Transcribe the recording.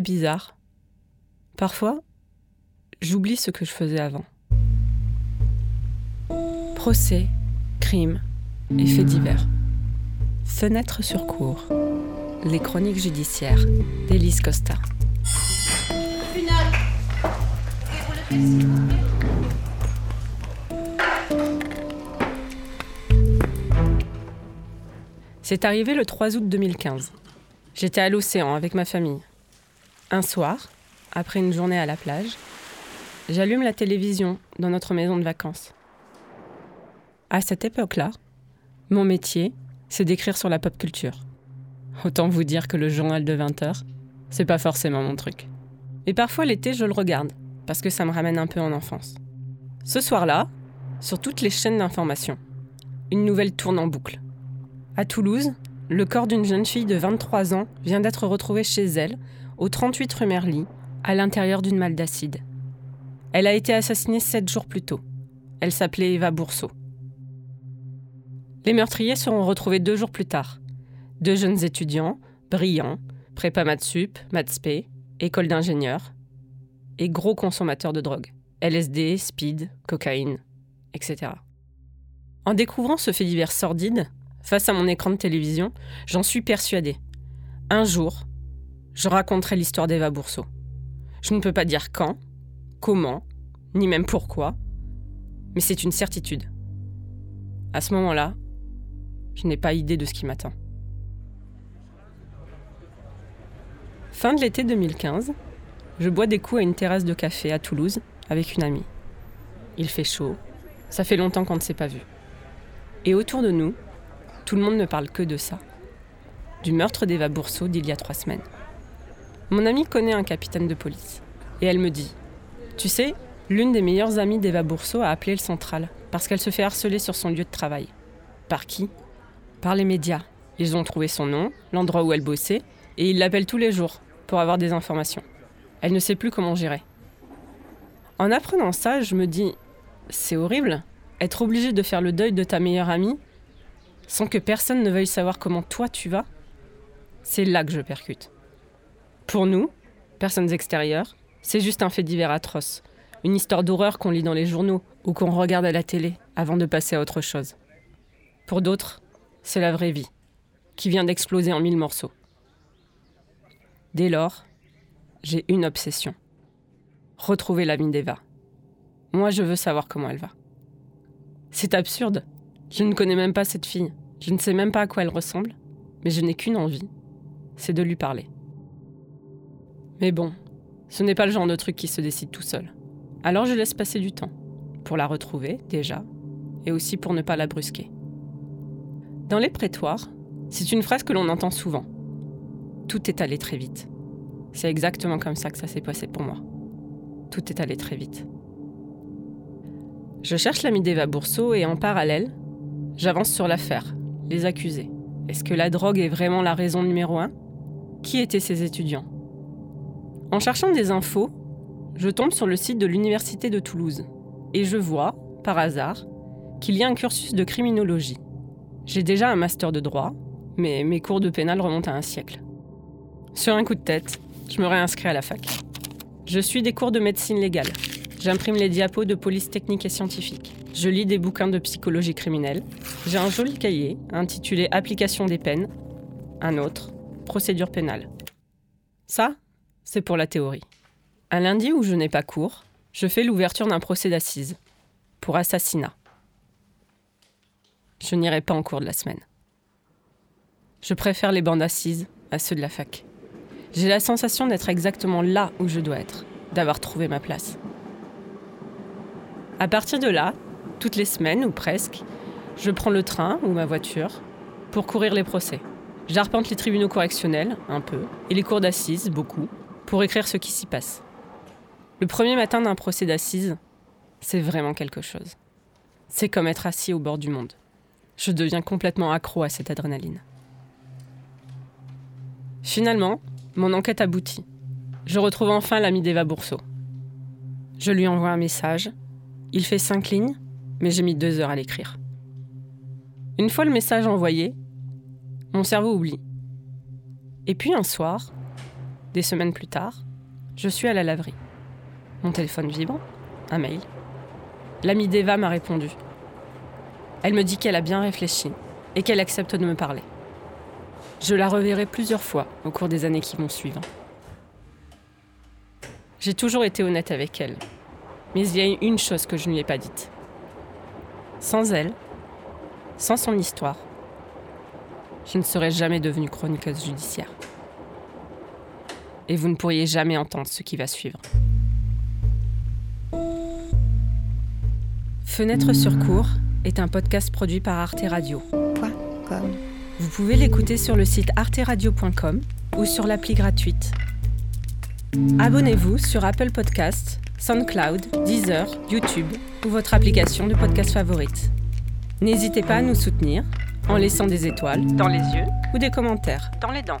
Bizarre. Parfois, j'oublie ce que je faisais avant. Procès, crimes et faits divers. Fenêtre sur cour. Les chroniques judiciaires d'Élise Costa. C'est arrivé le 3 août 2015. J'étais à l'océan avec ma famille. Un soir, après une journée à la plage, j'allume la télévision dans notre maison de vacances. À cette époque-là, mon métier, c'est d'écrire sur la pop culture. Autant vous dire que le journal de 20 heures, c'est pas forcément mon truc. Et parfois l'été, je le regarde, parce que ça me ramène un peu en enfance. Ce soir-là, sur toutes les chaînes d'information, une nouvelle tourne en boucle. À Toulouse, le corps d'une jeune fille de 23 ans vient d'être retrouvé chez elle, au 38 rue Merly, à l'intérieur d'une malle d'acide. Elle a été assassinée sept jours plus tôt. Elle s'appelait Eva Bourseau. Les meurtriers seront retrouvés deux jours plus tard. Deux jeunes étudiants, brillants, prépa Matsup, Matspé, école d'ingénieurs, et gros consommateurs de drogue. LSD, speed, cocaïne, etc. En découvrant ce fait divers sordide, face à mon écran de télévision, j'en suis persuadée. Un jour, je raconterai l'histoire d'Eva Bourseau. Je ne peux pas dire quand, comment, ni même pourquoi, mais c'est une certitude. À ce moment-là, je n'ai pas idée de ce qui m'attend. Fin de l'été 2015, je bois des coups à une terrasse de café à Toulouse avec une amie. Il fait chaud, ça fait longtemps qu'on ne s'est pas vu. Et autour de nous, tout le monde ne parle que de ça. Du meurtre d'Eva Bourseau d'il y a trois semaines. Mon amie connaît un capitaine de police. Et elle me dit Tu sais, l'une des meilleures amies d'Eva Bourseau a appelé le central parce qu'elle se fait harceler sur son lieu de travail. Par qui? Par les médias. Ils ont trouvé son nom, l'endroit où elle bossait, et ils l'appellent tous les jours pour avoir des informations. Elle ne sait plus comment gérer. En apprenant ça, je me dis, c'est horrible, être obligé de faire le deuil de ta meilleure amie sans que personne ne veuille savoir comment toi tu vas. C'est là que je percute. Pour nous, personnes extérieures, c'est juste un fait divers atroce, une histoire d'horreur qu'on lit dans les journaux ou qu'on regarde à la télé avant de passer à autre chose. Pour d'autres, c'est la vraie vie, qui vient d'exploser en mille morceaux. Dès lors, j'ai une obsession. Retrouver l'amie d'Eva. Moi, je veux savoir comment elle va. C'est absurde. Je ne connais même pas cette fille. Je ne sais même pas à quoi elle ressemble. Mais je n'ai qu'une envie. C'est de lui parler. Mais bon, ce n'est pas le genre de truc qui se décide tout seul. Alors je laisse passer du temps. Pour la retrouver, déjà. Et aussi pour ne pas la brusquer. Dans les prétoires, c'est une phrase que l'on entend souvent. Tout est allé très vite. C'est exactement comme ça que ça s'est passé pour moi. Tout est allé très vite. Je cherche l'ami d'Eva Bourseau et en parallèle, j'avance sur l'affaire, les accusés. Est-ce que la drogue est vraiment la raison numéro un? Qui étaient ces étudiants? En cherchant des infos, je tombe sur le site de l'Université de Toulouse et je vois, par hasard, qu'il y a un cursus de criminologie. J'ai déjà un master de droit, mais mes cours de pénal remontent à un siècle. Sur un coup de tête, je me réinscris à la fac. Je suis des cours de médecine légale. J'imprime les diapos de police technique et scientifique. Je lis des bouquins de psychologie criminelle. J'ai un joli cahier intitulé Application des peines. Un autre, Procédure pénale. Ça, c'est pour la théorie. Un lundi où je n'ai pas cours, je fais l'ouverture d'un procès d'assises pour assassinat je n'irai pas en cours de la semaine. Je préfère les bandes assises à ceux de la fac. J'ai la sensation d'être exactement là où je dois être, d'avoir trouvé ma place. À partir de là, toutes les semaines ou presque, je prends le train ou ma voiture pour courir les procès. J'arpente les tribunaux correctionnels, un peu, et les cours d'assises, beaucoup, pour écrire ce qui s'y passe. Le premier matin d'un procès d'assises, c'est vraiment quelque chose. C'est comme être assis au bord du monde. Je deviens complètement accro à cette adrénaline. Finalement, mon enquête aboutit. Je retrouve enfin l'ami d'Eva Bourseau. Je lui envoie un message. Il fait cinq lignes, mais j'ai mis deux heures à l'écrire. Une fois le message envoyé, mon cerveau oublie. Et puis un soir, Des semaines plus tard, je suis à la laverie. Mon téléphone vibre, un mail. L'amie d'Eva m'a répondu. Elle me dit qu'elle a bien réfléchi et qu'elle accepte de me parler. Je la reverrai plusieurs fois au cours des années qui vont suivre. J'ai toujours été honnête avec elle, mais il y a une chose que je ne lui ai pas dite. Sans elle, sans son histoire, je ne serais jamais devenue chroniqueuse judiciaire. Et vous ne pourriez jamais entendre ce qui va suivre. Fenêtre sur cours est un podcast produit par Arte Radio. Vous pouvez l'écouter sur le site arteradio.com ou sur l'appli gratuite. Abonnez-vous sur Apple Podcasts, SoundCloud, Deezer, YouTube ou votre application de podcast favorite. N'hésitez pas à nous soutenir en laissant des étoiles dans les yeux ou des commentaires dans les dents.